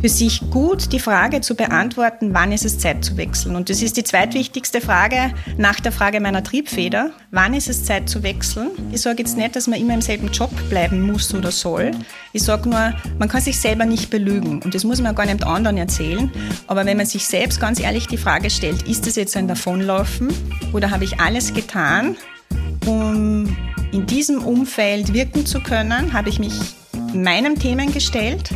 für sich gut die Frage zu beantworten, wann ist es Zeit zu wechseln. Und das ist die zweitwichtigste Frage nach der Frage meiner Triebfeder. Wann ist es Zeit zu wechseln? Ich sage jetzt nicht, dass man immer im selben Job bleiben muss oder soll. Ich sage nur, man kann sich selber nicht belügen. Und das muss man gar nicht anderen erzählen. Aber wenn man sich selbst ganz ehrlich die Frage stellt, ist das jetzt ein Davonlaufen oder habe ich alles getan, um in diesem Umfeld wirken zu können, habe ich mich meinen Themen gestellt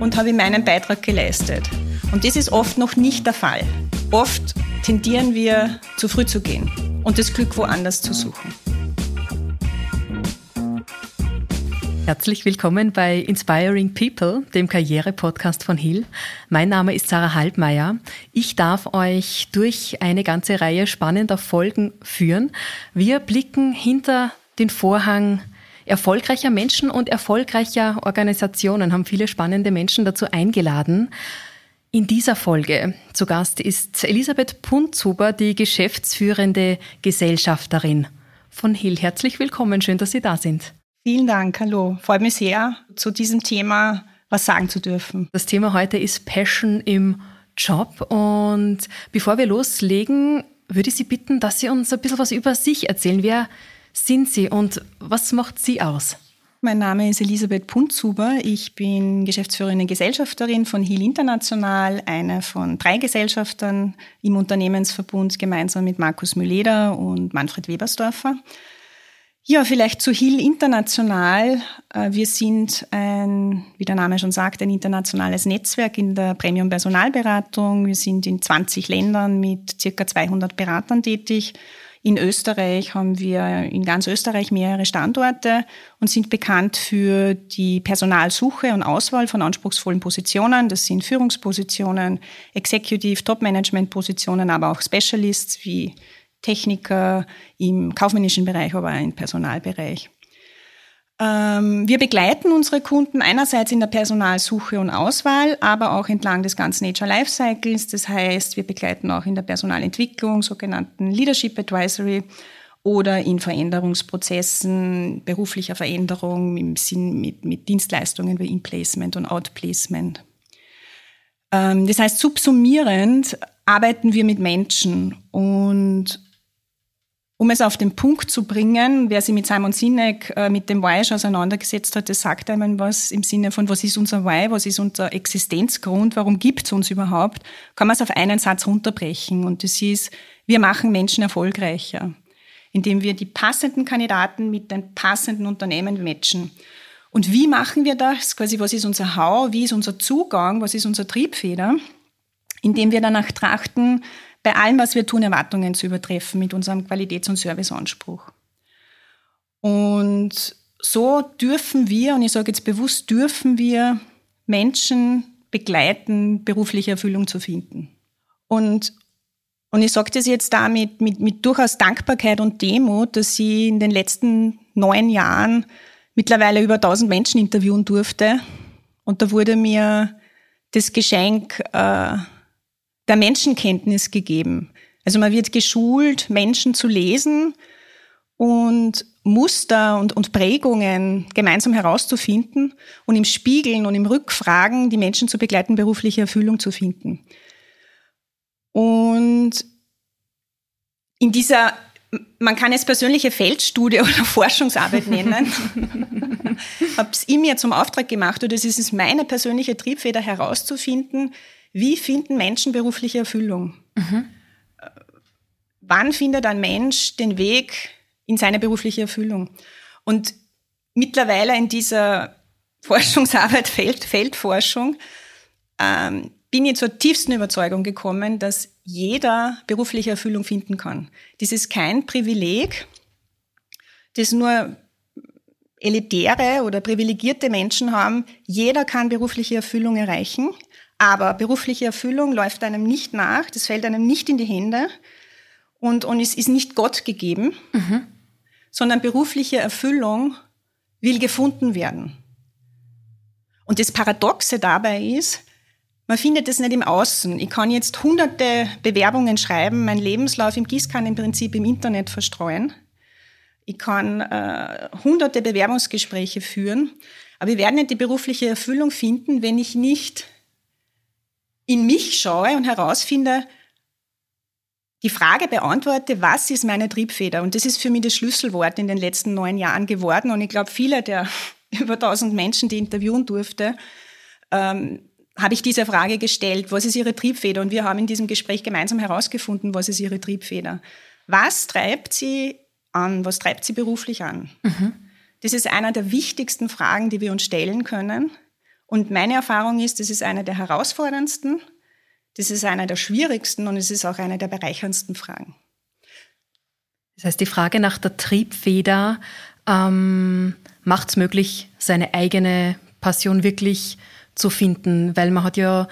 und habe meinen Beitrag geleistet. Und das ist oft noch nicht der Fall. Oft tendieren wir zu früh zu gehen und das Glück woanders zu suchen. Herzlich willkommen bei Inspiring People, dem Karriere-Podcast von Hill. Mein Name ist Sarah Halbmeier. Ich darf euch durch eine ganze Reihe spannender Folgen führen. Wir blicken hinter den Vorhang erfolgreicher Menschen und erfolgreicher Organisationen, haben viele spannende Menschen dazu eingeladen. In dieser Folge zu Gast ist Elisabeth Punzuber, die geschäftsführende Gesellschafterin von Hill. Herzlich willkommen, schön, dass Sie da sind. Vielen Dank, hallo. Freut mich sehr, zu diesem Thema was sagen zu dürfen. Das Thema heute ist Passion im Job. Und bevor wir loslegen, würde ich Sie bitten, dass Sie uns ein bisschen was über sich erzählen. Wer sind Sie und was macht Sie aus? Mein Name ist Elisabeth Punzuber. Ich bin geschäftsführende Gesellschafterin von HIL International, eine von drei Gesellschaftern im Unternehmensverbund gemeinsam mit Markus Mülleder und Manfred Webersdorfer. Ja, vielleicht zu HIL International. Äh, wir sind ein, wie der Name schon sagt, ein internationales Netzwerk in der Premium-Personalberatung. Wir sind in 20 Ländern mit circa 200 Beratern tätig in Österreich haben wir in ganz Österreich mehrere Standorte und sind bekannt für die Personalsuche und Auswahl von anspruchsvollen Positionen. Das sind Führungspositionen, Executive, Top-Management-Positionen, aber auch Specialists wie Techniker im kaufmännischen Bereich, aber auch im Personalbereich. Ähm, wir begleiten unsere Kunden einerseits in der Personalsuche und Auswahl, aber auch entlang des ganzen Nature Lifecycles. Das heißt, wir begleiten auch in der Personalentwicklung, sogenannten Leadership Advisory oder in Veränderungsprozessen, beruflicher Veränderung im Sinn mit, mit Dienstleistungen wie In-Placement und Outplacement. Ähm, das heißt, subsumierend arbeiten wir mit Menschen und um es auf den Punkt zu bringen, wer sich mit Simon Sinek äh, mit dem Why auseinandergesetzt hat, das sagt einem was im Sinne von, was ist unser Why, was ist unser Existenzgrund, warum gibt es uns überhaupt, kann man es auf einen Satz runterbrechen. Und das ist, wir machen Menschen erfolgreicher, indem wir die passenden Kandidaten mit den passenden Unternehmen matchen. Und wie machen wir das? Quasi, was ist unser How? Wie ist unser Zugang? Was ist unser Triebfeder? Indem wir danach trachten, bei allem, was wir tun, Erwartungen zu übertreffen mit unserem Qualitäts- und Serviceanspruch. Und so dürfen wir, und ich sage jetzt bewusst, dürfen wir Menschen begleiten, berufliche Erfüllung zu finden. Und, und ich sage das jetzt damit mit, mit durchaus Dankbarkeit und Demut, dass ich in den letzten neun Jahren mittlerweile über 1000 Menschen interviewen durfte. Und da wurde mir das Geschenk äh, der Menschenkenntnis gegeben. Also man wird geschult, Menschen zu lesen und Muster und, und Prägungen gemeinsam herauszufinden und im Spiegeln und im Rückfragen die Menschen zu begleiten, berufliche Erfüllung zu finden. Und in dieser, man kann es persönliche Feldstudie oder Forschungsarbeit nennen, habe es ihm ja zum Auftrag gemacht, oder es ist meine persönliche Triebfeder herauszufinden, wie finden Menschen berufliche Erfüllung? Mhm. Wann findet ein Mensch den Weg in seine berufliche Erfüllung? Und mittlerweile in dieser Forschungsarbeit, Feld, Feldforschung, ähm, bin ich zur tiefsten Überzeugung gekommen, dass jeder berufliche Erfüllung finden kann. Das ist kein Privileg, das nur elitäre oder privilegierte Menschen haben. Jeder kann berufliche Erfüllung erreichen. Aber berufliche Erfüllung läuft einem nicht nach, das fällt einem nicht in die Hände und, und es ist nicht Gott gegeben, mhm. sondern berufliche Erfüllung will gefunden werden. Und das Paradoxe dabei ist, man findet es nicht im Außen. Ich kann jetzt hunderte Bewerbungen schreiben, meinen Lebenslauf im Gießkannenprinzip im Internet verstreuen. Ich kann äh, hunderte Bewerbungsgespräche führen, aber wir werden nicht die berufliche Erfüllung finden, wenn ich nicht in mich schaue und herausfinde, die Frage beantworte, was ist meine Triebfeder? Und das ist für mich das Schlüsselwort in den letzten neun Jahren geworden. Und ich glaube, viele der über 1000 Menschen, die interviewen durfte, ähm, habe ich diese Frage gestellt, was ist Ihre Triebfeder? Und wir haben in diesem Gespräch gemeinsam herausgefunden, was ist Ihre Triebfeder. Was treibt Sie an? Was treibt Sie beruflich an? Mhm. Das ist einer der wichtigsten Fragen, die wir uns stellen können. Und meine Erfahrung ist, das ist eine der herausforderndsten, das ist einer der schwierigsten und es ist auch eine der bereicherndsten Fragen. Das heißt, die Frage nach der Triebfeder ähm, macht es möglich, seine eigene Passion wirklich zu finden, weil man hat ja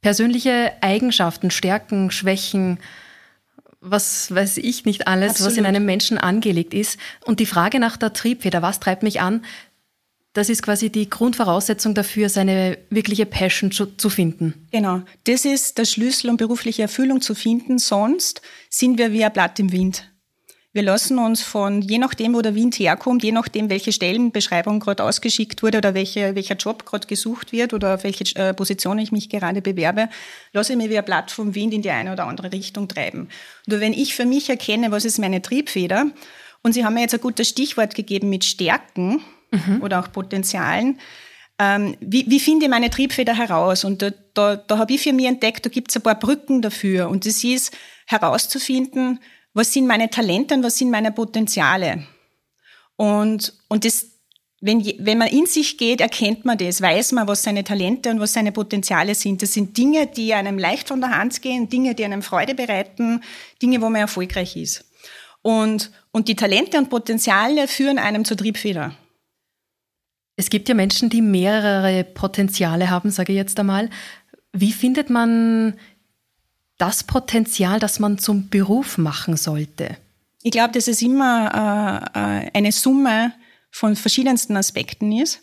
persönliche Eigenschaften, Stärken, Schwächen, was weiß ich nicht alles, Absolut. was in einem Menschen angelegt ist. Und die Frage nach der Triebfeder, was treibt mich an, das ist quasi die Grundvoraussetzung dafür, seine wirkliche Passion zu, zu, finden. Genau. Das ist der Schlüssel, um berufliche Erfüllung zu finden. Sonst sind wir wie ein Blatt im Wind. Wir lassen uns von, je nachdem, wo der Wind herkommt, je nachdem, welche Stellenbeschreibung gerade ausgeschickt wurde oder welche, welcher Job gerade gesucht wird oder auf welche äh, Position ich mich gerade bewerbe, lasse ich mir wie ein Blatt vom Wind in die eine oder andere Richtung treiben. Nur wenn ich für mich erkenne, was ist meine Triebfeder, und Sie haben mir jetzt ein gutes Stichwort gegeben mit Stärken mhm. oder auch Potenzialen, ähm, wie, wie finde ich meine Triebfeder heraus? Und da, da, da habe ich für mich entdeckt, da gibt es ein paar Brücken dafür. Und das ist herauszufinden, was sind meine Talente und was sind meine Potenziale. Und, und das, wenn, wenn man in sich geht, erkennt man das, weiß man, was seine Talente und was seine Potenziale sind. Das sind Dinge, die einem leicht von der Hand gehen, Dinge, die einem Freude bereiten, Dinge, wo man erfolgreich ist. Und, und die Talente und Potenziale führen einem zur Triebfeder. Es gibt ja Menschen, die mehrere Potenziale haben, sage ich jetzt einmal. Wie findet man das Potenzial, das man zum Beruf machen sollte? Ich glaube, dass es immer äh, äh, eine Summe von verschiedensten Aspekten ist.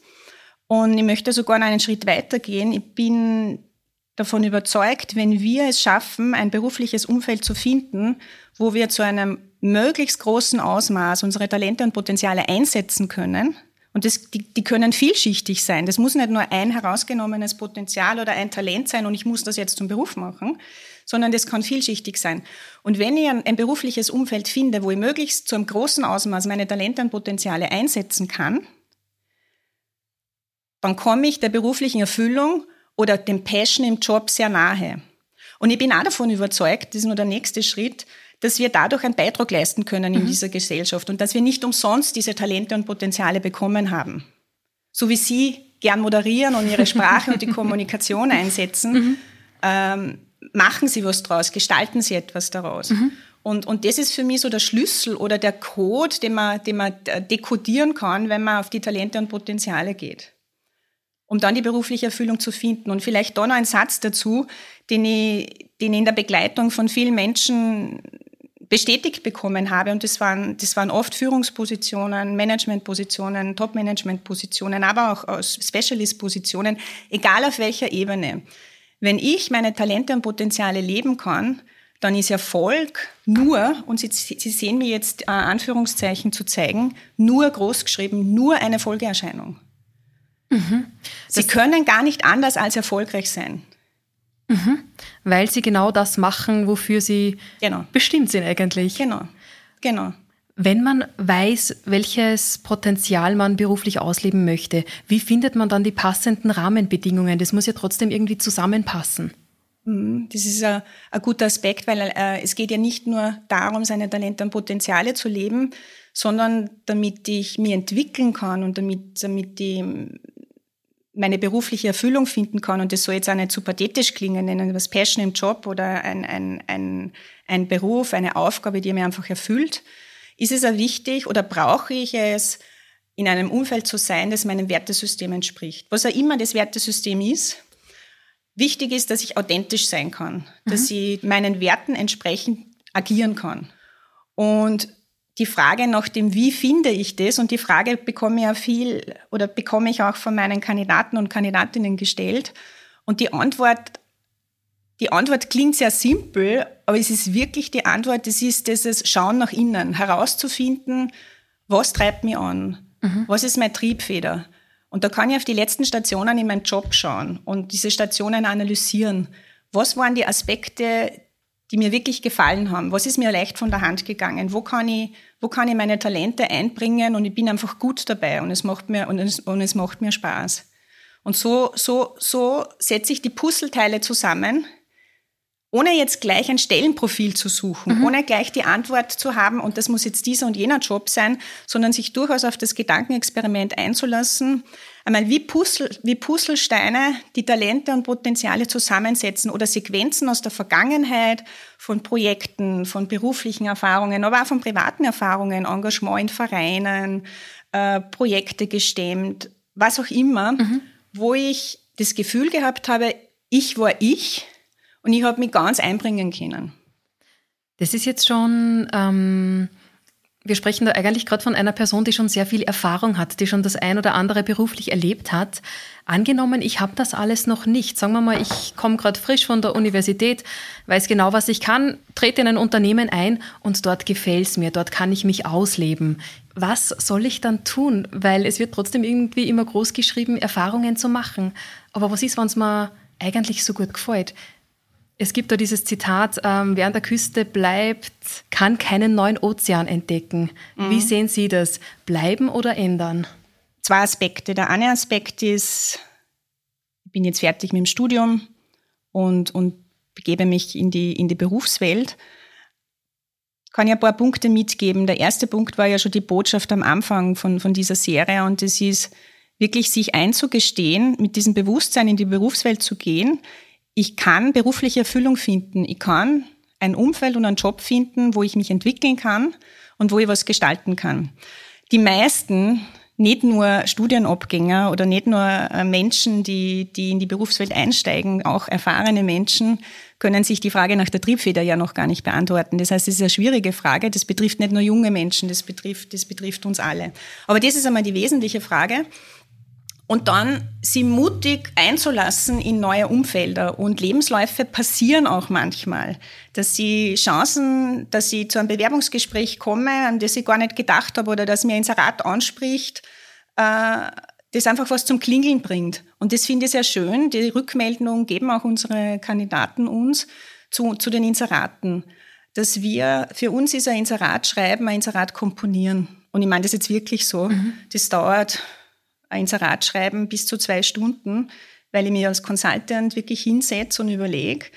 Und ich möchte sogar noch einen Schritt weiter gehen. Ich bin davon überzeugt, wenn wir es schaffen, ein berufliches Umfeld zu finden, wo wir zu einem möglichst großen Ausmaß unsere Talente und Potenziale einsetzen können, und das, die, die können vielschichtig sein. Das muss nicht nur ein herausgenommenes Potenzial oder ein Talent sein und ich muss das jetzt zum Beruf machen, sondern das kann vielschichtig sein. Und wenn ich ein, ein berufliches Umfeld finde, wo ich möglichst zu einem großen Ausmaß meine Talente und Potenziale einsetzen kann, dann komme ich der beruflichen Erfüllung oder dem Passion im Job sehr nahe. Und ich bin auch davon überzeugt, das ist nur der nächste Schritt, dass wir dadurch einen Beitrag leisten können in mhm. dieser Gesellschaft und dass wir nicht umsonst diese Talente und Potenziale bekommen haben. So wie Sie gern moderieren und Ihre Sprache und die Kommunikation einsetzen, mhm. ähm, machen Sie was draus, gestalten Sie etwas daraus. Mhm. Und, und das ist für mich so der Schlüssel oder der Code, den man, den man dekodieren kann, wenn man auf die Talente und Potenziale geht. Um dann die berufliche Erfüllung zu finden. Und vielleicht da noch ein Satz dazu, den ich, den ich in der Begleitung von vielen Menschen bestätigt bekommen habe. Und das waren, das waren oft Führungspositionen, Managementpositionen, Top-Management-Positionen, aber auch Specialist-Positionen, egal auf welcher Ebene. Wenn ich meine Talente und Potenziale leben kann, dann ist Erfolg nur, und Sie, Sie sehen mir jetzt äh, Anführungszeichen zu zeigen, nur großgeschrieben, nur eine Folgeerscheinung. Mhm. Sie können gar nicht anders als erfolgreich sein. Mhm. Weil sie genau das machen, wofür sie genau. bestimmt sind eigentlich. Genau, genau. Wenn man weiß, welches Potenzial man beruflich ausleben möchte, wie findet man dann die passenden Rahmenbedingungen? Das muss ja trotzdem irgendwie zusammenpassen. Mhm. Das ist ein, ein guter Aspekt, weil äh, es geht ja nicht nur darum, seine Talente und Potenziale zu leben, sondern damit ich mich entwickeln kann und damit, damit ich meine berufliche Erfüllung finden kann, und das soll jetzt auch nicht zu pathetisch klingen, nennen was Passion im Job oder ein, ein, ein, ein Beruf, eine Aufgabe, die mir einfach erfüllt, ist es auch wichtig oder brauche ich es, in einem Umfeld zu sein, das meinem Wertesystem entspricht. Was auch immer das Wertesystem ist, wichtig ist, dass ich authentisch sein kann, dass mhm. ich meinen Werten entsprechend agieren kann. Und die Frage nach dem, wie finde ich das, und die Frage bekomme ich ja viel oder bekomme ich auch von meinen Kandidaten und Kandidatinnen gestellt. Und die Antwort, die Antwort klingt sehr simpel, aber es ist wirklich die Antwort, das ist dieses Schauen nach innen, herauszufinden, was treibt mich an, mhm. was ist meine Triebfeder, Und da kann ich auf die letzten Stationen in meinem Job schauen und diese Stationen analysieren. Was waren die Aspekte, die mir wirklich gefallen haben? Was ist mir leicht von der Hand gegangen? Wo kann ich, wo kann ich meine Talente einbringen? Und ich bin einfach gut dabei und es macht mir, und es, und es macht mir Spaß. Und so, so, so setze ich die Puzzleteile zusammen, ohne jetzt gleich ein Stellenprofil zu suchen, mhm. ohne gleich die Antwort zu haben, und das muss jetzt dieser und jener Job sein, sondern sich durchaus auf das Gedankenexperiment einzulassen, einmal wie, Puzzle, wie Puzzlesteine die Talente und Potenziale zusammensetzen oder Sequenzen aus der Vergangenheit, von Projekten, von beruflichen Erfahrungen, aber auch von privaten Erfahrungen, Engagement in Vereinen, äh, Projekte gestemmt, was auch immer, mhm. wo ich das Gefühl gehabt habe, ich war ich, und ich habe mich ganz einbringen können. Das ist jetzt schon, ähm, wir sprechen da eigentlich gerade von einer Person, die schon sehr viel Erfahrung hat, die schon das ein oder andere beruflich erlebt hat. Angenommen, ich habe das alles noch nicht. Sagen wir mal, ich komme gerade frisch von der Universität, weiß genau, was ich kann, trete in ein Unternehmen ein und dort gefällt es mir, dort kann ich mich ausleben. Was soll ich dann tun? Weil es wird trotzdem irgendwie immer groß geschrieben, Erfahrungen zu machen. Aber was ist, wenn es mir eigentlich so gut gefällt? Es gibt da dieses Zitat, ähm, wer an der Küste bleibt, kann keinen neuen Ozean entdecken. Mhm. Wie sehen Sie das? Bleiben oder ändern? Zwei Aspekte. Der eine Aspekt ist, ich bin jetzt fertig mit dem Studium und, und begebe mich in die, in die Berufswelt. Kann ich ein paar Punkte mitgeben. Der erste Punkt war ja schon die Botschaft am Anfang von, von dieser Serie und das ist wirklich sich einzugestehen, mit diesem Bewusstsein in die Berufswelt zu gehen ich kann berufliche Erfüllung finden. Ich kann ein Umfeld und einen Job finden, wo ich mich entwickeln kann und wo ich was gestalten kann. Die meisten, nicht nur Studienabgänger oder nicht nur äh, Menschen, die, die in die Berufswelt einsteigen, auch erfahrene Menschen, können sich die Frage nach der Triebfeder ja noch gar nicht beantworten. Das heißt, es ist eine schwierige Frage. Das betrifft nicht nur junge Menschen, das betrifft, das betrifft uns alle. Aber das ist einmal die wesentliche Frage und dann sie mutig einzulassen in neue Umfelder. Und Lebensläufe passieren auch manchmal, dass sie Chancen, dass sie zu einem Bewerbungsgespräch komme, an das ich gar nicht gedacht habe oder dass mir ein Inserat anspricht, äh, das einfach was zum Klingeln bringt. Und das finde ich sehr schön. Die Rückmeldung geben auch unsere Kandidaten uns zu, zu den Inseraten, dass wir, für uns ist ein Inserat schreiben, ein Inserat komponieren. Und ich meine das jetzt wirklich so. Mhm. Das dauert Inserat schreiben bis zu zwei Stunden, weil ich mir als Consultant wirklich hinsetze und überlege,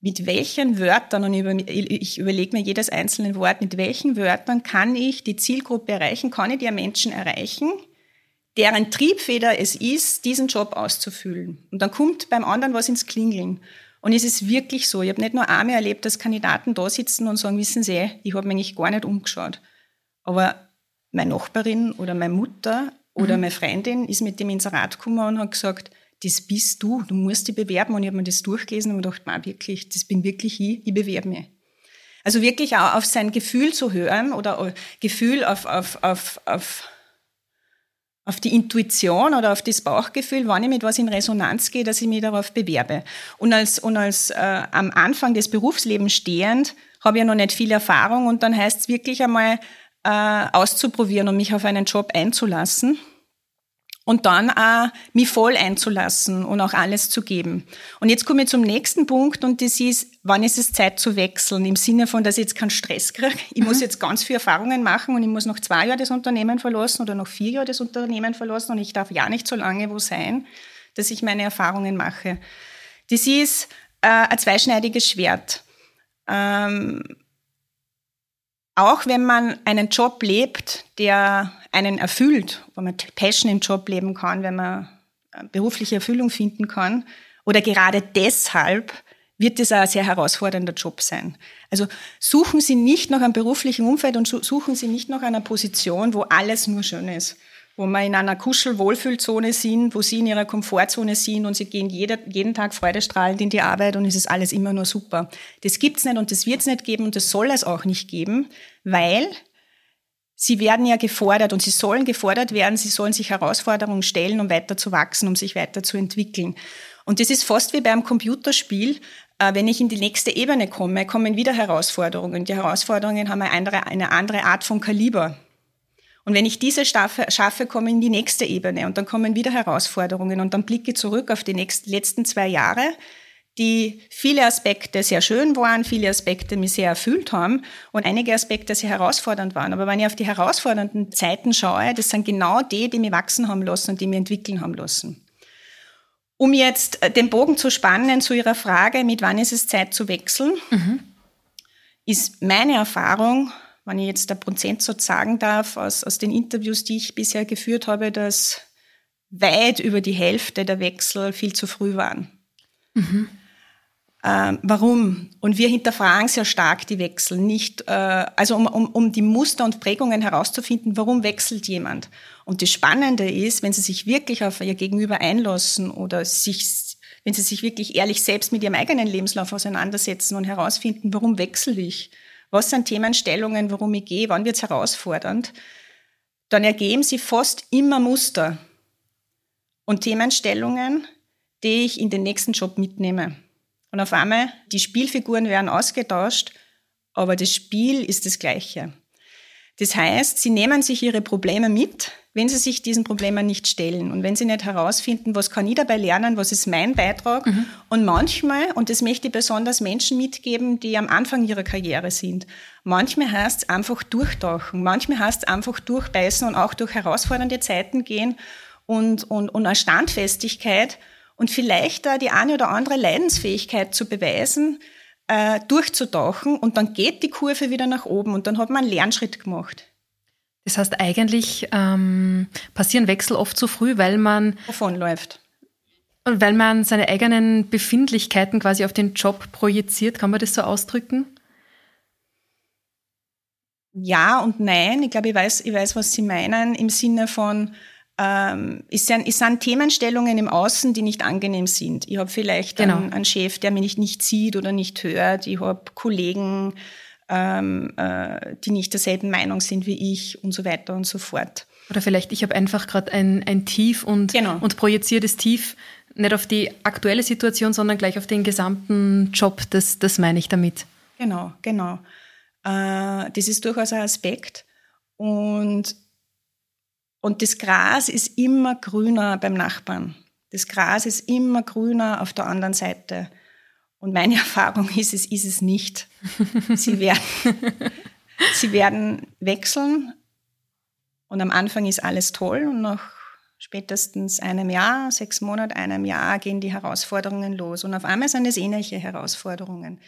mit welchen Wörtern, und ich überlege mir jedes einzelne Wort, mit welchen Wörtern kann ich die Zielgruppe erreichen, kann ich die Menschen erreichen, deren Triebfeder es ist, diesen Job auszufüllen. Und dann kommt beim anderen was ins Klingeln. Und es ist wirklich so, ich habe nicht nur einmal erlebt, dass Kandidaten da sitzen und sagen, wissen Sie, ich habe mich eigentlich gar nicht umgeschaut. Aber meine Nachbarin oder meine Mutter oder mhm. meine Freundin ist mit dem Inserat gekommen und hat gesagt, das bist du, du musst dich bewerben. Und ich habe mir das durchgelesen und gedacht, man, wirklich, das bin wirklich ich, ich bewerbe mich. Also wirklich auch auf sein Gefühl zu hören oder Gefühl auf, auf, auf, auf, auf die Intuition oder auf das Bauchgefühl, wann ich mit was in Resonanz gehe, dass ich mich darauf bewerbe. Und als, und als äh, am Anfang des Berufslebens stehend habe ich ja noch nicht viel Erfahrung und dann heißt es wirklich einmal, äh, auszuprobieren und mich auf einen Job einzulassen und dann auch mich voll einzulassen und auch alles zu geben. Und jetzt komme ich zum nächsten Punkt und das ist, wann ist es Zeit zu wechseln? Im Sinne von, dass ich jetzt keinen Stress kriege. Ich mhm. muss jetzt ganz viele Erfahrungen machen und ich muss noch zwei Jahre das Unternehmen verlassen oder noch vier Jahre das Unternehmen verlassen und ich darf ja nicht so lange wo sein, dass ich meine Erfahrungen mache. Das ist äh, ein zweischneidiges Schwert. Ähm, auch wenn man einen Job lebt, der einen erfüllt, wo man Passion im Job leben kann, wenn man äh, berufliche Erfüllung finden kann, oder gerade deshalb wird es ein sehr herausfordernder Job sein. Also suchen Sie nicht nach einem beruflichen Umfeld und suchen Sie nicht nach einer Position, wo alles nur schön ist wo wir in einer Kuschel-Wohlfühlzone sind, wo sie in ihrer Komfortzone sind und sie gehen jeder, jeden Tag freudestrahlend in die Arbeit und es ist alles immer nur super. Das gibt's nicht und das wird's nicht geben und das soll es auch nicht geben, weil sie werden ja gefordert und sie sollen gefordert werden, sie sollen sich Herausforderungen stellen, um weiter zu wachsen, um sich weiter zu entwickeln. Und das ist fast wie beim Computerspiel. Äh, wenn ich in die nächste Ebene komme, kommen wieder Herausforderungen. Die Herausforderungen haben eine andere, eine andere Art von Kaliber. Und wenn ich diese schaffe, schaffe, komme in die nächste Ebene und dann kommen wieder Herausforderungen und dann blicke zurück auf die nächsten, letzten zwei Jahre, die viele Aspekte sehr schön waren, viele Aspekte mich sehr erfüllt haben und einige Aspekte sehr herausfordernd waren. Aber wenn ich auf die herausfordernden Zeiten schaue, das sind genau die, die mich wachsen haben lassen und die mich entwickeln haben lassen. Um jetzt äh, den Bogen zu spannen zu Ihrer Frage, mit wann ist es Zeit zu wechseln, mhm. ist meine Erfahrung, wenn ich jetzt der Prozentsatz sagen darf, aus, aus den Interviews, die ich bisher geführt habe, dass weit über die Hälfte der Wechsel viel zu früh waren. Mhm. Ähm, warum? Und wir hinterfragen sehr stark die Wechsel, nicht, äh, also um, um, um die Muster und Prägungen herauszufinden, warum wechselt jemand. Und das Spannende ist, wenn Sie sich wirklich auf Ihr Gegenüber einlassen oder sich, wenn Sie sich wirklich ehrlich selbst mit Ihrem eigenen Lebenslauf auseinandersetzen und herausfinden, warum wechsle ich? Was sind Themenstellungen, worum ich gehe? Wann wird es herausfordernd? Dann ergeben Sie fast immer Muster und Themenstellungen, die ich in den nächsten Job mitnehme. Und auf einmal, die Spielfiguren werden ausgetauscht, aber das Spiel ist das gleiche. Das heißt, sie nehmen sich ihre Probleme mit, wenn sie sich diesen Problemen nicht stellen und wenn sie nicht herausfinden, was kann ich dabei lernen, was ist mein Beitrag. Mhm. Und manchmal, und das möchte ich besonders Menschen mitgeben, die am Anfang ihrer Karriere sind, manchmal heißt es einfach durchtauchen, manchmal heißt es einfach durchbeißen und auch durch herausfordernde Zeiten gehen und, und, und eine Standfestigkeit und vielleicht da die eine oder andere Leidensfähigkeit zu beweisen, äh, durchzutauchen und dann geht die Kurve wieder nach oben und dann hat man einen Lernschritt gemacht. Das heißt, eigentlich ähm, passieren Wechsel oft zu früh, weil man davonläuft. Und weil man seine eigenen Befindlichkeiten quasi auf den Job projiziert, kann man das so ausdrücken? Ja und nein. Ich glaube, ich weiß, ich weiß, was Sie meinen im Sinne von, ähm, es, sind, es sind Themenstellungen im Außen, die nicht angenehm sind. Ich habe vielleicht genau. einen, einen, Chef, der mich nicht sieht oder nicht hört. Ich habe Kollegen, ähm, äh, die nicht derselben Meinung sind wie ich und so weiter und so fort. Oder vielleicht, ich habe einfach gerade ein, ein Tief und, genau. und projiziere das Tief nicht auf die aktuelle Situation, sondern gleich auf den gesamten Job. Das, das meine ich damit. Genau, genau. Äh, das ist durchaus ein Aspekt. Und und das Gras ist immer grüner beim Nachbarn. Das Gras ist immer grüner auf der anderen Seite. Und meine Erfahrung ist, es ist es nicht. Sie werden, sie werden wechseln und am Anfang ist alles toll und nach spätestens einem Jahr, sechs Monaten, einem Jahr gehen die Herausforderungen los. Und auf einmal sind es ähnliche Herausforderungen.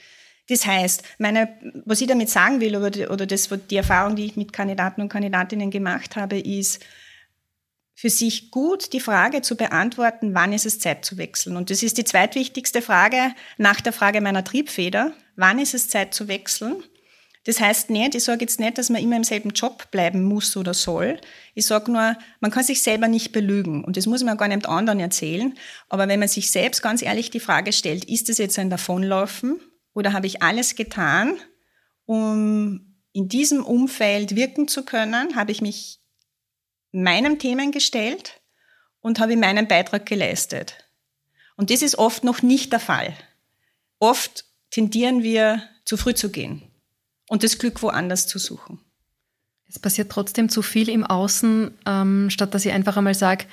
Das heißt, meine, was ich damit sagen will, oder oder das, die Erfahrung, die ich mit Kandidaten und Kandidatinnen gemacht habe, ist, für sich gut die Frage zu beantworten, wann ist es Zeit zu wechseln. Und das ist die zweitwichtigste Frage nach der Frage meiner Triebfeder. Wann ist es Zeit zu wechseln? Das heißt nicht, ich sage jetzt nicht, dass man immer im selben Job bleiben muss oder soll. Ich sage nur, man kann sich selber nicht belügen. Und das muss man gar nicht anderen erzählen. Aber wenn man sich selbst ganz ehrlich die Frage stellt, ist es jetzt ein Davonlaufen oder habe ich alles getan, um in diesem Umfeld wirken zu können? Habe ich mich meinem Themen gestellt und habe meinen Beitrag geleistet. Und das ist oft noch nicht der Fall. Oft tendieren wir zu früh zu gehen und das Glück woanders zu suchen. Es passiert trotzdem zu viel im Außen, ähm, statt dass ich einfach einmal sage,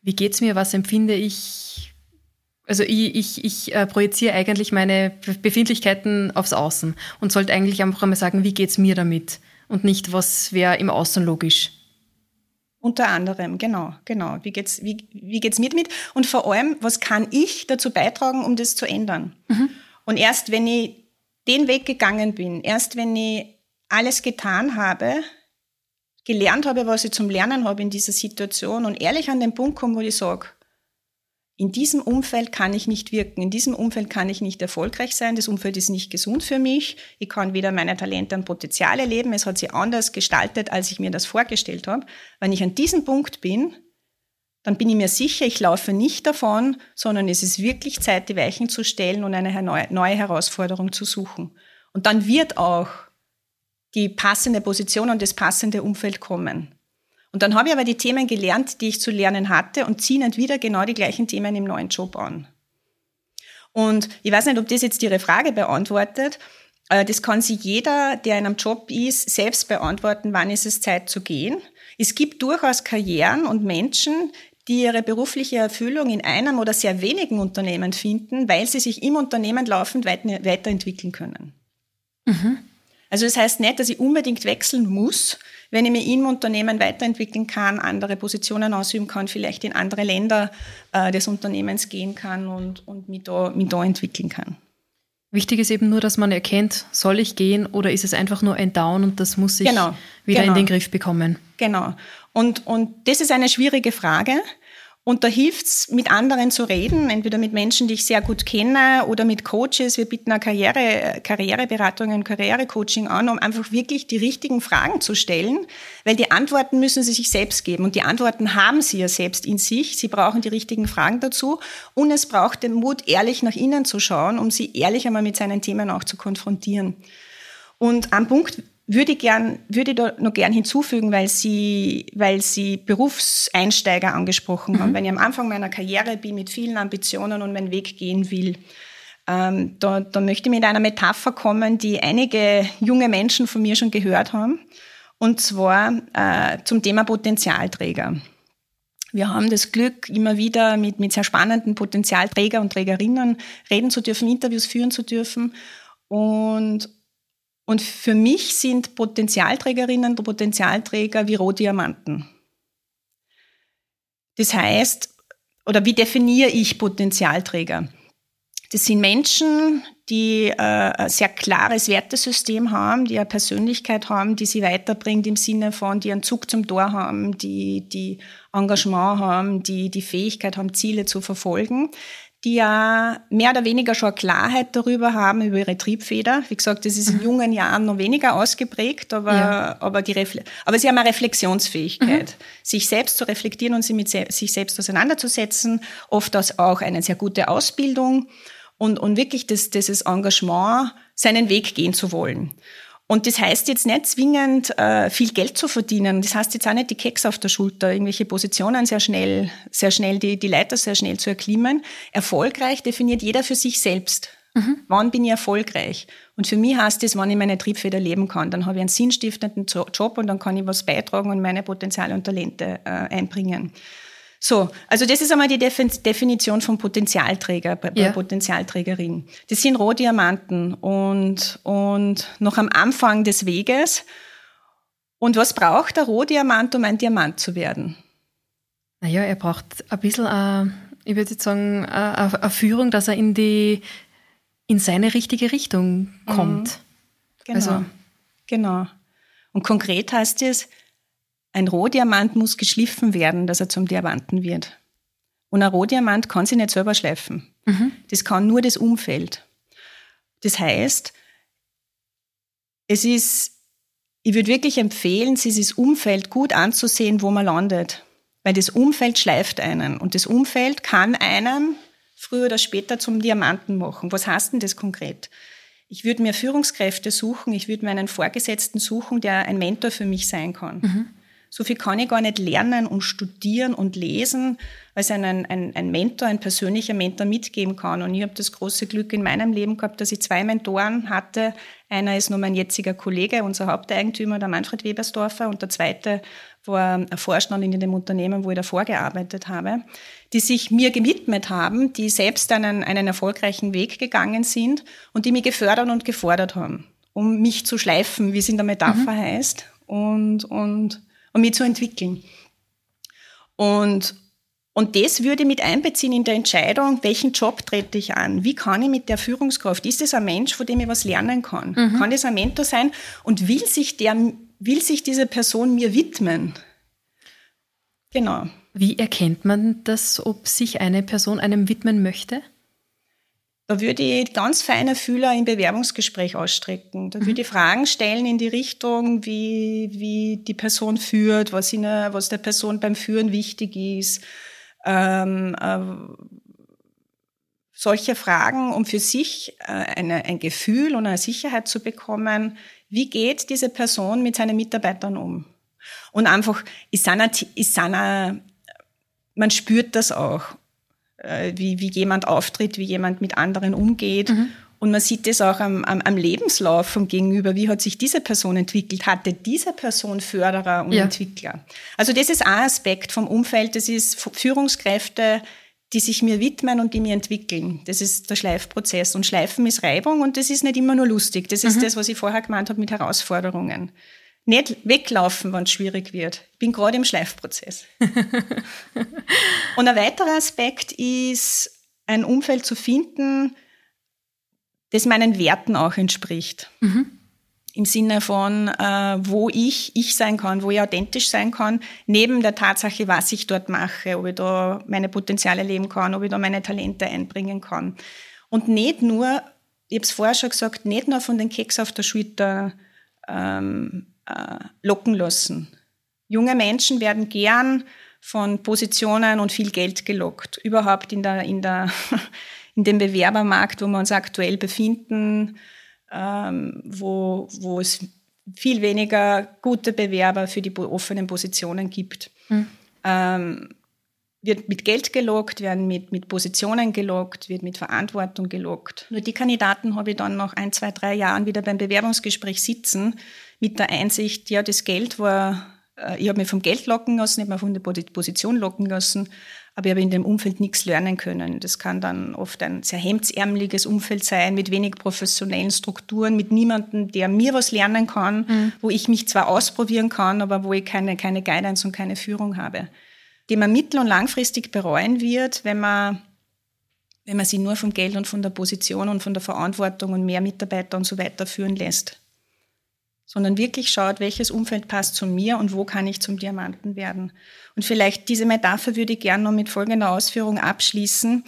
wie geht's mir, was empfinde ich? Also ich, ich, ich äh, projiziere eigentlich meine Befindlichkeiten aufs Außen und sollte eigentlich einfach einmal sagen, wie geht's mir damit? Und nicht, was wäre im Außen logisch. Unter anderem, genau, genau. Wie geht's, wie, wie geht's mir damit? Und vor allem, was kann ich dazu beitragen, um das zu ändern? Mhm. Und erst wenn ich den Weg gegangen bin, erst wenn ich alles getan habe, gelernt habe, was ich zum Lernen habe in dieser Situation und ehrlich an den Punkt komme, wo ich sage, in diesem Umfeld kann ich nicht wirken, in diesem Umfeld kann ich nicht erfolgreich sein, das Umfeld ist nicht gesund für mich, ich kann weder meine Talente und Potenziale leben, es hat sich anders gestaltet, als ich mir das vorgestellt habe. Wenn ich an diesem Punkt bin, dann bin ich mir sicher, ich laufe nicht davon, sondern es ist wirklich Zeit, die Weichen zu stellen und eine neue Herausforderung zu suchen. Und dann wird auch die passende Position und das passende Umfeld kommen. Und dann habe ich aber die Themen gelernt, die ich zu lernen hatte und ziehe nicht wieder genau die gleichen Themen im neuen Job an. Und ich weiß nicht, ob das jetzt Ihre Frage beantwortet. Äh, das kann sich jeder, der in einem Job ist, selbst beantworten, wann ist es Zeit zu gehen. Es gibt durchaus Karrieren und Menschen, die ihre berufliche Erfüllung in einem oder sehr wenigen Unternehmen finden, weil sie sich im Unternehmen laufend weiterentwickeln können. Mhm. Also das heißt nicht, dass ich unbedingt wechseln muss, wenn ich mich im Unternehmen weiterentwickeln kann, andere Positionen ausüben kann, vielleicht in andere Länder äh, des Unternehmens gehen kann und, und mich, da, mich da entwickeln kann. Wichtig ist eben nur, dass man erkennt, soll ich gehen oder ist es einfach nur ein Down und das muss ich genau, wieder genau. in den Griff bekommen. Genau. Und, und das ist eine schwierige Frage. Und da hilft's, mit anderen zu reden, entweder mit Menschen, die ich sehr gut kenne oder mit Coaches. Wir bieten auch Karriere, Karriereberatungen, Karrierecoaching an, um einfach wirklich die richtigen Fragen zu stellen, weil die Antworten müssen sie sich selbst geben. Und die Antworten haben sie ja selbst in sich. Sie brauchen die richtigen Fragen dazu. Und es braucht den Mut, ehrlich nach innen zu schauen, um sie ehrlich einmal mit seinen Themen auch zu konfrontieren. Und ein Punkt würde gern, würde da noch gern hinzufügen, weil Sie, weil Sie Berufseinsteiger angesprochen haben. Mhm. Wenn ich am Anfang meiner Karriere bin mit vielen Ambitionen und meinen Weg gehen will, ähm, da, da möchte ich mit einer Metapher kommen, die einige junge Menschen von mir schon gehört haben. Und zwar äh, zum Thema Potenzialträger. Wir haben das Glück, immer wieder mit, mit sehr spannenden Potenzialträger und Trägerinnen reden zu dürfen, Interviews führen zu dürfen. Und, und für mich sind Potenzialträgerinnen und Potenzialträger wie Rohdiamanten. Das heißt, oder wie definiere ich Potenzialträger? Das sind Menschen, die äh, ein sehr klares Wertesystem haben, die eine Persönlichkeit haben, die sie weiterbringt im Sinne von, die einen Zug zum Tor haben, die, die Engagement haben, die die Fähigkeit haben, Ziele zu verfolgen, die ja mehr oder weniger schon Klarheit darüber haben, über ihre Triebfeder. Wie gesagt, das ist in mhm. jungen Jahren noch weniger ausgeprägt, aber, ja. aber, die Refle aber sie haben eine Reflexionsfähigkeit, mhm. sich selbst zu reflektieren und sich mit se sich selbst auseinanderzusetzen, oft auch eine sehr gute Ausbildung und, und wirklich das, dieses Engagement, seinen Weg gehen zu wollen. Und das heißt jetzt nicht zwingend äh, viel Geld zu verdienen. Das heißt jetzt auch nicht die Keks auf der Schulter, irgendwelche Positionen sehr schnell, sehr schnell die, die Leiter sehr schnell zu erklimmen. Erfolgreich definiert jeder für sich selbst. Mhm. Wann bin ich erfolgreich? Und für mich heißt das, wann ich meine Triebfeder leben kann. Dann habe ich einen sinnstiftenden Job und dann kann ich was beitragen und meine Potenziale und Talente äh, einbringen. So, also das ist einmal die Definition von Potenzialträger, ja. Potenzialträgerin. Das sind Rohdiamanten und, und noch am Anfang des Weges. Und was braucht der Rohdiamant, um ein Diamant zu werden? Naja, er braucht ein bisschen, äh, ich würde jetzt sagen, eine Führung, dass er in die, in seine richtige Richtung kommt. Mhm. Genau. Also. Genau. Und konkret heißt es, ein Rohdiamant muss geschliffen werden, dass er zum Diamanten wird. Und ein Rohdiamant kann sich nicht selber schleifen. Mhm. Das kann nur das Umfeld. Das heißt, es ist, ich würde wirklich empfehlen, sich das Umfeld gut anzusehen, wo man landet. Weil das Umfeld schleift einen. Und das Umfeld kann einen früher oder später zum Diamanten machen. Was heißt denn das konkret? Ich würde mir Führungskräfte suchen, ich würde mir einen Vorgesetzten suchen, der ein Mentor für mich sein kann. Mhm. So viel kann ich gar nicht lernen und studieren und lesen, als ein, ein, ein Mentor, ein persönlicher Mentor mitgeben kann. Und ich habe das große Glück in meinem Leben gehabt, dass ich zwei Mentoren hatte. Einer ist nur mein jetziger Kollege, unser Haupteigentümer, der Manfred Webersdorfer, und der zweite war ein Vorstand in dem Unternehmen, wo ich davor gearbeitet habe, die sich mir gewidmet haben, die selbst einen, einen erfolgreichen Weg gegangen sind und die mich gefördert und gefordert haben, um mich zu schleifen, wie es in der Metapher mhm. heißt. Und, und und mich zu entwickeln. Und, und das würde mit einbeziehen in der Entscheidung, welchen Job trete ich an? Wie kann ich mit der Führungskraft? Ist es ein Mensch, von dem ich was lernen kann? Mhm. Kann das ein Mentor sein? Und will sich der, will sich diese Person mir widmen? Genau. Wie erkennt man das, ob sich eine Person einem widmen möchte? Da würde ich ganz feine Fühler im Bewerbungsgespräch ausstrecken. Da würde ich Fragen stellen in die Richtung, wie, wie die Person führt, was, in der, was der Person beim Führen wichtig ist. Ähm, äh, solche Fragen, um für sich äh, eine, ein Gefühl und eine Sicherheit zu bekommen, wie geht diese Person mit seinen Mitarbeitern um? Und einfach, ist seiner, ist seiner, man spürt das auch. Äh, wie, wie jemand auftritt, wie jemand mit anderen umgeht. Mhm. Und man sieht das auch am, am, am, Lebenslauf vom Gegenüber. Wie hat sich diese Person entwickelt? Hatte diese Person Förderer und ja. Entwickler? Also das ist ein Aspekt vom Umfeld. Das ist Führungskräfte, die sich mir widmen und die mir entwickeln. Das ist der Schleifprozess. Und Schleifen ist Reibung und das ist nicht immer nur lustig. Das ist mhm. das, was ich vorher gemeint habe mit Herausforderungen. Nicht weglaufen, wenn es schwierig wird. Ich bin gerade im Schleifprozess. und ein weiterer Aspekt ist, ein Umfeld zu finden, das meinen Werten auch entspricht. Mhm. Im Sinne von, äh, wo ich ich sein kann, wo ich authentisch sein kann, neben der Tatsache, was ich dort mache, ob ich da meine Potenziale leben kann, ob ich da meine Talente einbringen kann. Und nicht nur, ich habe es vorher schon gesagt, nicht nur von den Keks auf der Schulter ähm, äh, locken lassen. Junge Menschen werden gern von Positionen und viel Geld gelockt. Überhaupt in der, in der in dem Bewerbermarkt, wo wir uns aktuell befinden, ähm, wo, wo es viel weniger gute Bewerber für die offenen Positionen gibt. Mhm. Ähm, wird mit Geld gelockt, werden mit, mit Positionen gelockt, wird mit Verantwortung gelockt. Nur die Kandidaten habe ich dann nach ein, zwei, drei Jahren wieder beim Bewerbungsgespräch sitzen mit der Einsicht, ja, das Geld war, äh, ich habe mich vom Geld locken lassen, ich habe mich von der Position locken lassen, aber ich habe in dem Umfeld nichts lernen können. Das kann dann oft ein sehr hemdsärmeliges Umfeld sein, mit wenig professionellen Strukturen, mit niemandem, der mir was lernen kann, mhm. wo ich mich zwar ausprobieren kann, aber wo ich keine, keine Guidance und keine Führung habe. Die man mittel- und langfristig bereuen wird, wenn man, wenn man sie nur vom Geld und von der Position und von der Verantwortung und mehr Mitarbeiter und so weiter führen lässt sondern wirklich schaut, welches Umfeld passt zu mir und wo kann ich zum Diamanten werden. Und vielleicht diese Metapher würde ich gerne noch mit folgender Ausführung abschließen.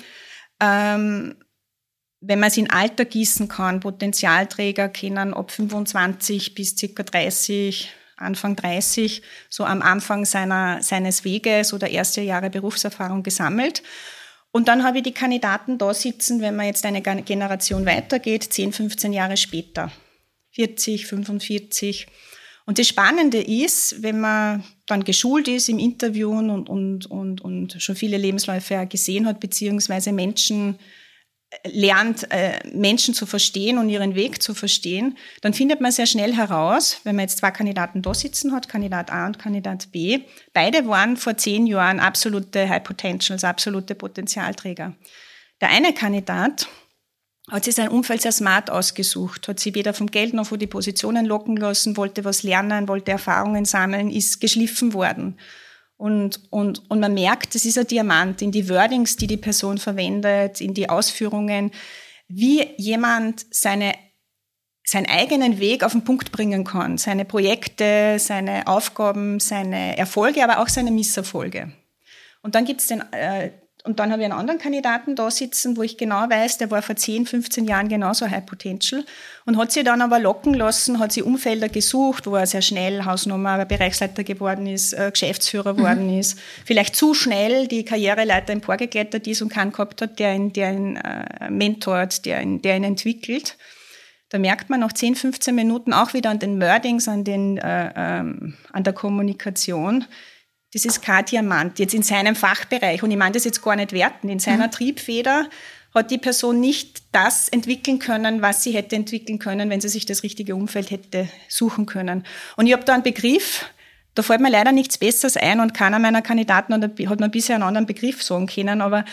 Ähm, wenn man es in Alter gießen kann, Potenzialträger kennen ab 25 bis circa 30, Anfang 30, so am Anfang seiner, seines Weges oder erste Jahre Berufserfahrung gesammelt. Und dann habe ich die Kandidaten da sitzen, wenn man jetzt eine Generation weitergeht, 10, 15 Jahre später. 40, 45. Und das Spannende ist, wenn man dann geschult ist im Interviewen und, und, und, und schon viele Lebensläufe gesehen hat, beziehungsweise Menschen äh, lernt, äh, Menschen zu verstehen und ihren Weg zu verstehen, dann findet man sehr schnell heraus, wenn man jetzt zwei Kandidaten da sitzen hat, Kandidat A und Kandidat B, beide waren vor zehn Jahren absolute High Potentials, absolute Potenzialträger. Der eine Kandidat hat sich sein Umfeld sehr smart ausgesucht, hat sie weder vom Geld noch von die Positionen locken lassen, wollte was lernen, wollte Erfahrungen sammeln, ist geschliffen worden. Und, und, und man merkt, das ist ein Diamant in die Wordings, die die Person verwendet, in die Ausführungen, wie jemand seine, seinen eigenen Weg auf den Punkt bringen kann, seine Projekte, seine Aufgaben, seine Erfolge, aber auch seine Misserfolge. Und dann gibt es den, äh, und dann habe ich einen anderen Kandidaten da sitzen, wo ich genau weiß, der war vor 10, 15 Jahren genauso High Potential und hat sie dann aber locken lassen, hat sie Umfelder gesucht, wo er sehr schnell Hausnummer, Bereichsleiter geworden ist, äh, Geschäftsführer geworden mhm. ist, vielleicht zu schnell die Karriereleiter emporgeklettert ist und keinen gehabt hat, der ihn, der ihn äh, mentort, der ihn, der ihn entwickelt. Da merkt man nach 10, 15 Minuten auch wieder an den Wordings, an, den, äh, ähm, an der Kommunikation, das ist kein Diamant, jetzt in seinem Fachbereich. Und ich meine das jetzt gar nicht werten. In seiner mhm. Triebfeder hat die Person nicht das entwickeln können, was sie hätte entwickeln können, wenn sie sich das richtige Umfeld hätte suchen können. Und ich habe da einen Begriff, da fällt mir leider nichts Besseres ein und keiner meiner Kandidaten hat mir bisher einen anderen Begriff sagen können, aber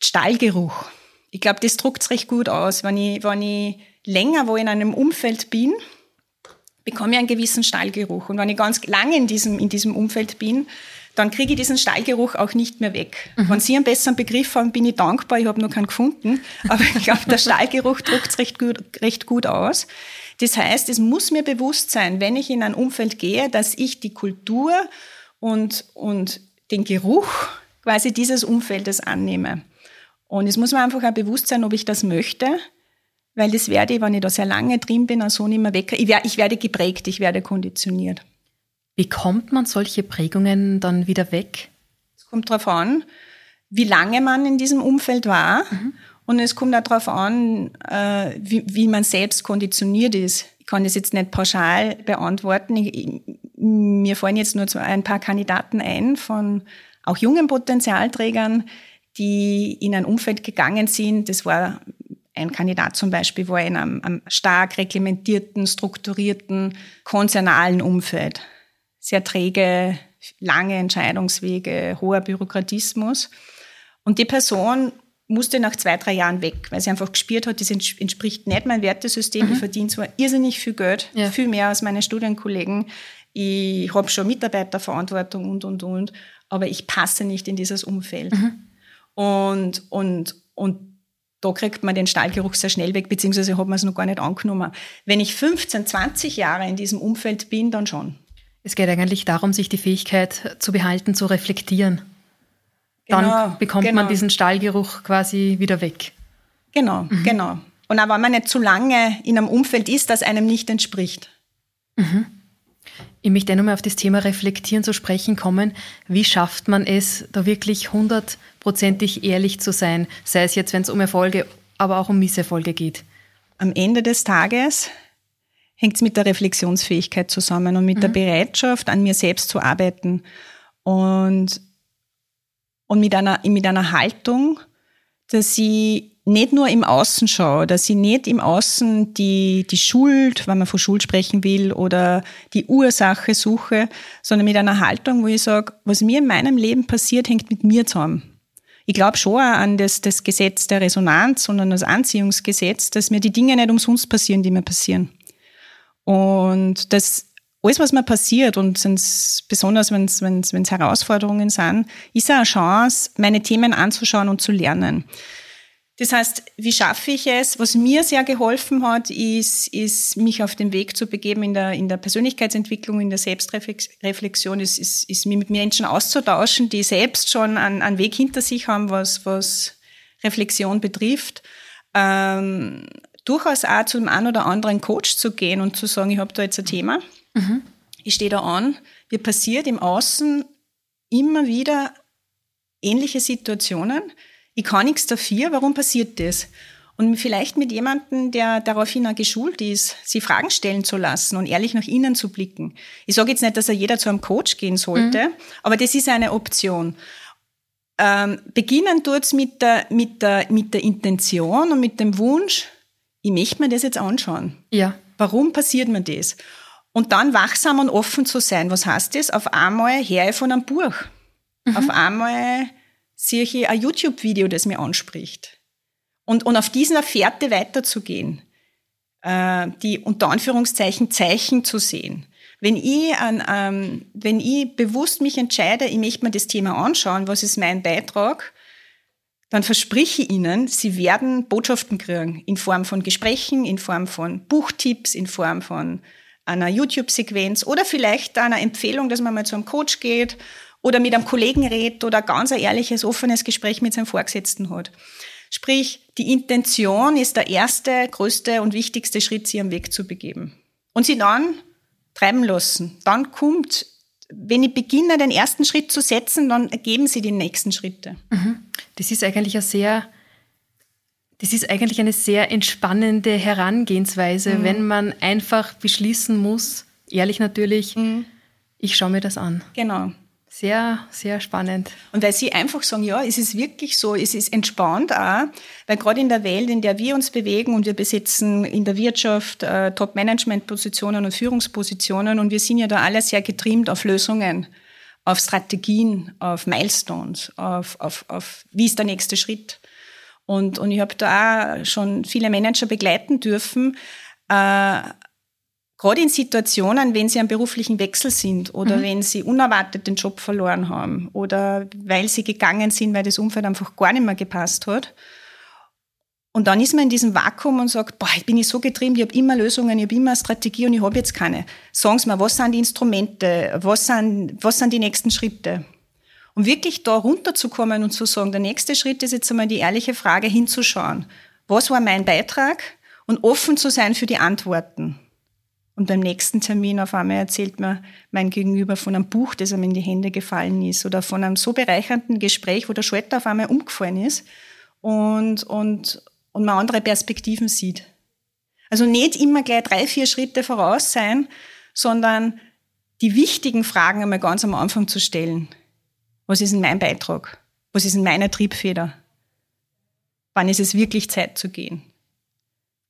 Stallgeruch. Ich glaube, das druckt es recht gut aus. Wenn ich, wenn ich länger wo in einem Umfeld bin, bekomme ich einen gewissen Stallgeruch. Und wenn ich ganz lange in diesem, in diesem Umfeld bin, dann kriege ich diesen Stallgeruch auch nicht mehr weg. Mhm. Wenn Sie einen besseren Begriff haben, bin ich dankbar. Ich habe noch keinen gefunden. Aber ich glaube, der Stallgeruch drückt es recht gut, recht gut aus. Das heißt, es muss mir bewusst sein, wenn ich in ein Umfeld gehe, dass ich die Kultur und, und den Geruch quasi dieses Umfeldes annehme. Und es muss mir einfach auch bewusst sein, ob ich das möchte, weil das werde ich, wenn ich da sehr lange drin bin, auch so nicht mehr weg. Ich werde, ich werde geprägt, ich werde konditioniert. Bekommt man solche Prägungen dann wieder weg? Es kommt darauf an, wie lange man in diesem Umfeld war. Mhm. Und es kommt auch darauf an, äh, wie, wie man selbst konditioniert ist. Ich kann das jetzt nicht pauschal beantworten. Ich, ich, mir fallen jetzt nur ein paar Kandidaten ein von auch jungen Potenzialträgern, die in ein Umfeld gegangen sind. Das war ein Kandidat zum Beispiel war in einem, einem stark reglementierten, strukturierten, konzernalen Umfeld. Sehr träge, lange Entscheidungswege, hoher Bürokratismus. Und die Person musste nach zwei, drei Jahren weg, weil sie einfach gespürt hat, das entspricht nicht meinem Wertesystem. Mhm. Ich verdiene zwar irrsinnig viel Geld, ja. viel mehr als meine Studienkollegen. Ich habe schon Mitarbeiterverantwortung und, und, und, aber ich passe nicht in dieses Umfeld. Mhm. Und, und, und da kriegt man den Stahlgeruch sehr schnell weg, beziehungsweise hat man es noch gar nicht angenommen. Wenn ich 15, 20 Jahre in diesem Umfeld bin, dann schon. Es geht eigentlich darum, sich die Fähigkeit zu behalten, zu reflektieren. Dann genau, bekommt genau. man diesen Stahlgeruch quasi wieder weg. Genau, mhm. genau. Und auch wenn man nicht zu lange in einem Umfeld ist, das einem nicht entspricht. Mhm. Ich möchte nochmal auf das Thema Reflektieren zu sprechen kommen. Wie schafft man es, da wirklich hundertprozentig ehrlich zu sein? Sei es jetzt, wenn es um Erfolge, aber auch um Misserfolge geht. Am Ende des Tages hängt es mit der Reflexionsfähigkeit zusammen und mit mhm. der Bereitschaft, an mir selbst zu arbeiten. Und und mit einer, mit einer Haltung, dass ich nicht nur im Außen schaue, dass ich nicht im Außen die, die Schuld, wenn man von Schuld sprechen will, oder die Ursache suche, sondern mit einer Haltung, wo ich sage, was mir in meinem Leben passiert, hängt mit mir zusammen. Ich glaube schon an das, das Gesetz der Resonanz und an das Anziehungsgesetz, dass mir die Dinge nicht umsonst passieren, die mir passieren. Und das alles, was mir passiert und besonders wenn es Herausforderungen sind, ist eine Chance, meine Themen anzuschauen und zu lernen. Das heißt, wie schaffe ich es? Was mir sehr geholfen hat, ist, ist mich auf den Weg zu begeben in der, in der Persönlichkeitsentwicklung, in der Selbstreflexion, ist, ist, ist mich mit Menschen auszutauschen, die selbst schon einen, einen Weg hinter sich haben, was, was Reflexion betrifft. Ähm, durchaus auch zu einem einen oder anderen Coach zu gehen und zu sagen, ich habe da jetzt ein Thema Mhm. Ich stehe da an, mir passiert im Außen immer wieder ähnliche Situationen. Ich kann nichts dafür, warum passiert das? Und vielleicht mit jemandem, der daraufhin auch geschult ist, sie Fragen stellen zu lassen und ehrlich nach innen zu blicken. Ich sage jetzt nicht, dass er jeder zu einem Coach gehen sollte, mhm. aber das ist eine Option. Ähm, beginnen tut's mit der, mit, der, mit der Intention und mit dem Wunsch, ich möchte mir das jetzt anschauen. Ja. Warum passiert mir das? Und dann wachsam und offen zu sein. Was heißt das? Auf einmal her ich von einem Buch. Mhm. Auf einmal sehe ich ein YouTube-Video, das mir anspricht. Und, und auf dieser Fährte weiterzugehen. Äh, die unter Anführungszeichen Zeichen zu sehen. Wenn ich, an, ähm, wenn ich bewusst mich entscheide, ich möchte mir das Thema anschauen, was ist mein Beitrag, dann verspreche ich Ihnen, Sie werden Botschaften kriegen in Form von Gesprächen, in Form von Buchtipps, in Form von einer YouTube-Sequenz oder vielleicht einer Empfehlung, dass man mal zu einem Coach geht oder mit einem Kollegen redet oder ganz ein ehrliches, offenes Gespräch mit seinem Vorgesetzten hat. Sprich, die Intention ist der erste, größte und wichtigste Schritt, sie am Weg zu begeben. Und sie dann treiben lassen. Dann kommt, wenn ich beginne, den ersten Schritt zu setzen, dann ergeben sie die nächsten Schritte. Mhm. Das ist eigentlich ein sehr das ist eigentlich eine sehr entspannende Herangehensweise, mhm. wenn man einfach beschließen muss, ehrlich natürlich, mhm. ich schaue mir das an. Genau. Sehr, sehr spannend. Und weil Sie einfach sagen, ja, es ist wirklich so, es ist entspannt auch, weil gerade in der Welt, in der wir uns bewegen und wir besetzen in der Wirtschaft äh, Top-Management-Positionen und Führungspositionen und wir sind ja da alle sehr getrimmt auf Lösungen, auf Strategien, auf Milestones, auf, auf, auf wie ist der nächste Schritt. Und, und ich habe da auch schon viele Manager begleiten dürfen, äh, gerade in Situationen, wenn sie am beruflichen Wechsel sind oder mhm. wenn sie unerwartet den Job verloren haben oder weil sie gegangen sind, weil das Umfeld einfach gar nicht mehr gepasst hat. Und dann ist man in diesem Vakuum und sagt, boah, ich bin ich so getrieben, ich habe immer Lösungen, ich habe immer eine Strategie und ich habe jetzt keine. Sagen Sie mir, was sind die Instrumente, was sind, was sind die nächsten Schritte? Um wirklich da runterzukommen und zu sagen, der nächste Schritt ist jetzt einmal die ehrliche Frage hinzuschauen. Was war mein Beitrag? Und offen zu sein für die Antworten. Und beim nächsten Termin auf einmal erzählt mir mein Gegenüber von einem Buch, das ihm in die Hände gefallen ist oder von einem so bereichernden Gespräch, wo der Schalter auf einmal umgefallen ist und, und, und man andere Perspektiven sieht. Also nicht immer gleich drei, vier Schritte voraus sein, sondern die wichtigen Fragen einmal ganz am Anfang zu stellen. Was ist denn mein Beitrag? Was ist denn meine Triebfeder? Wann ist es wirklich Zeit zu gehen?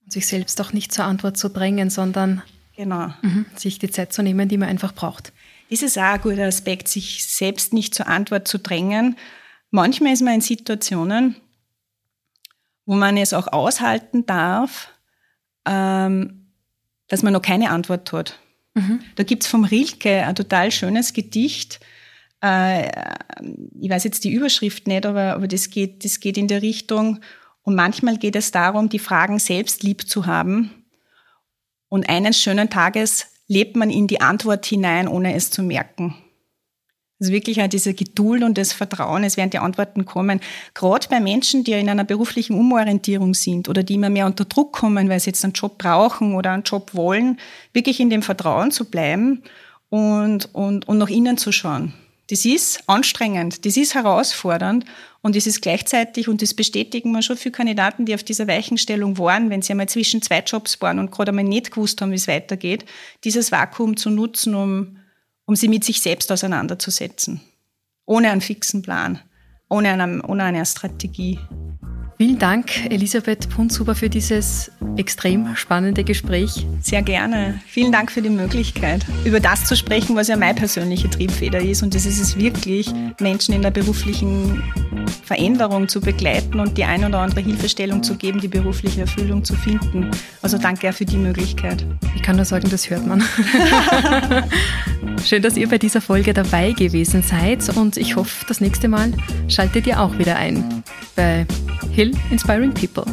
sich selbst auch nicht zur Antwort zu drängen, sondern genau. Mhm, sich die Zeit zu nehmen, die man einfach braucht. Das ist auch ein guter Aspekt, sich selbst nicht zur Antwort zu drängen. Manchmal ist man in Situationen, wo man es auch aushalten darf, ähm, dass man noch keine Antwort hat. Mhm. Da gibt's vom Rilke ein total schönes Gedicht. Äh, ich weiß jetzt die Überschrift nicht, aber, aber das, geht, das geht in der Richtung. Und manchmal geht es darum, die Fragen selbst lieb zu haben. Und eines schönen Tages lebt man in die Antwort hinein, ohne es zu merken. Also wirklich auch diese Geduld und das Vertrauen, es werden die Antworten kommen. Gerade bei Menschen, die in einer beruflichen Umorientierung sind oder die immer mehr unter Druck kommen, weil sie jetzt einen Job brauchen oder einen Job wollen, wirklich in dem Vertrauen zu bleiben und, und, und nach innen zu schauen. Das ist anstrengend, das ist herausfordernd und es ist gleichzeitig, und das bestätigen wir schon für Kandidaten, die auf dieser Weichenstellung waren, wenn sie einmal zwischen zwei Jobs waren und gerade einmal nicht gewusst haben, wie es weitergeht, dieses Vakuum zu nutzen, um um sie mit sich selbst auseinanderzusetzen. Ohne einen fixen Plan, ohne eine, ohne eine Strategie. Vielen Dank, Elisabeth Punzuber, für dieses extrem spannende Gespräch. Sehr gerne. Vielen Dank für die Möglichkeit, über das zu sprechen, was ja meine persönliche Triebfeder ist. Und das ist es wirklich, Menschen in der beruflichen Veränderung zu begleiten und die ein oder andere Hilfestellung zu geben, die berufliche Erfüllung zu finden. Also danke auch für die Möglichkeit. Ich kann nur sagen, das hört man. Schön, dass ihr bei dieser Folge dabei gewesen seid und ich hoffe, das nächste Mal schaltet ihr auch wieder ein bei Hill Inspiring People.